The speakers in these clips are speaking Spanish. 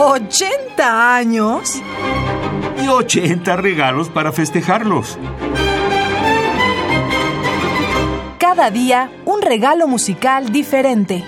¿80 años? Y 80 regalos para festejarlos. Cada día un regalo musical diferente.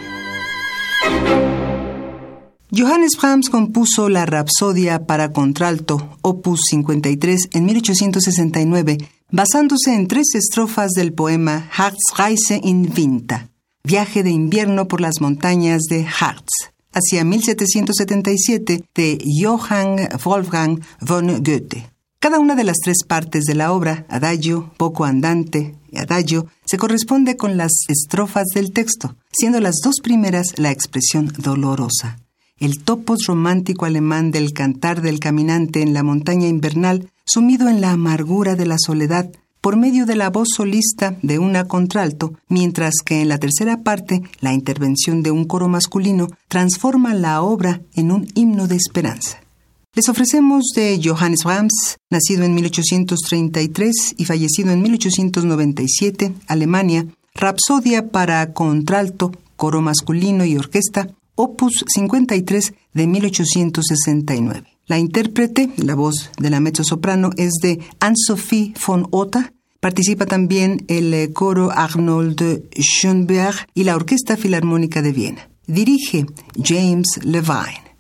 Johannes Brahms compuso la Rapsodia para contralto, opus 53, en 1869, basándose en tres estrofas del poema Harzreise in Winter, Viaje de invierno por las montañas de Harz, hacia 1777 de Johann Wolfgang von Goethe. Cada una de las tres partes de la obra, adagio, poco andante y adagio, se corresponde con las estrofas del texto, siendo las dos primeras la expresión dolorosa. El topos romántico alemán del cantar del caminante en la montaña invernal, sumido en la amargura de la soledad, por medio de la voz solista de una contralto, mientras que en la tercera parte la intervención de un coro masculino transforma la obra en un himno de esperanza. Les ofrecemos de Johannes Brahms, nacido en 1833 y fallecido en 1897, Alemania, Rapsodia para contralto, coro masculino y orquesta, opus 53 de 1869. La intérprete, la voz de la mezzosoprano, es de Anne-Sophie von Otta. Participa también el eh, coro Arnold Schoenberg y la Orquesta Filarmónica de Viena. Dirige James Levine.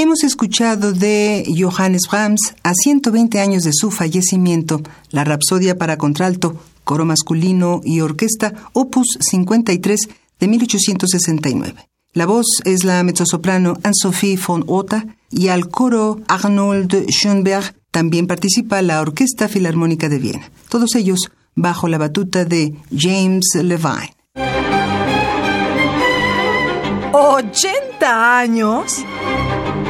Hemos escuchado de Johannes Brahms, a 120 años de su fallecimiento, la Rapsodia para contralto, coro masculino y orquesta, opus 53 de 1869. La voz es la mezzosoprano Anne-Sophie von Otta y al coro Arnold Schoenberg también participa la Orquesta Filarmónica de Viena. Todos ellos bajo la batuta de James Levine. ¿80 años?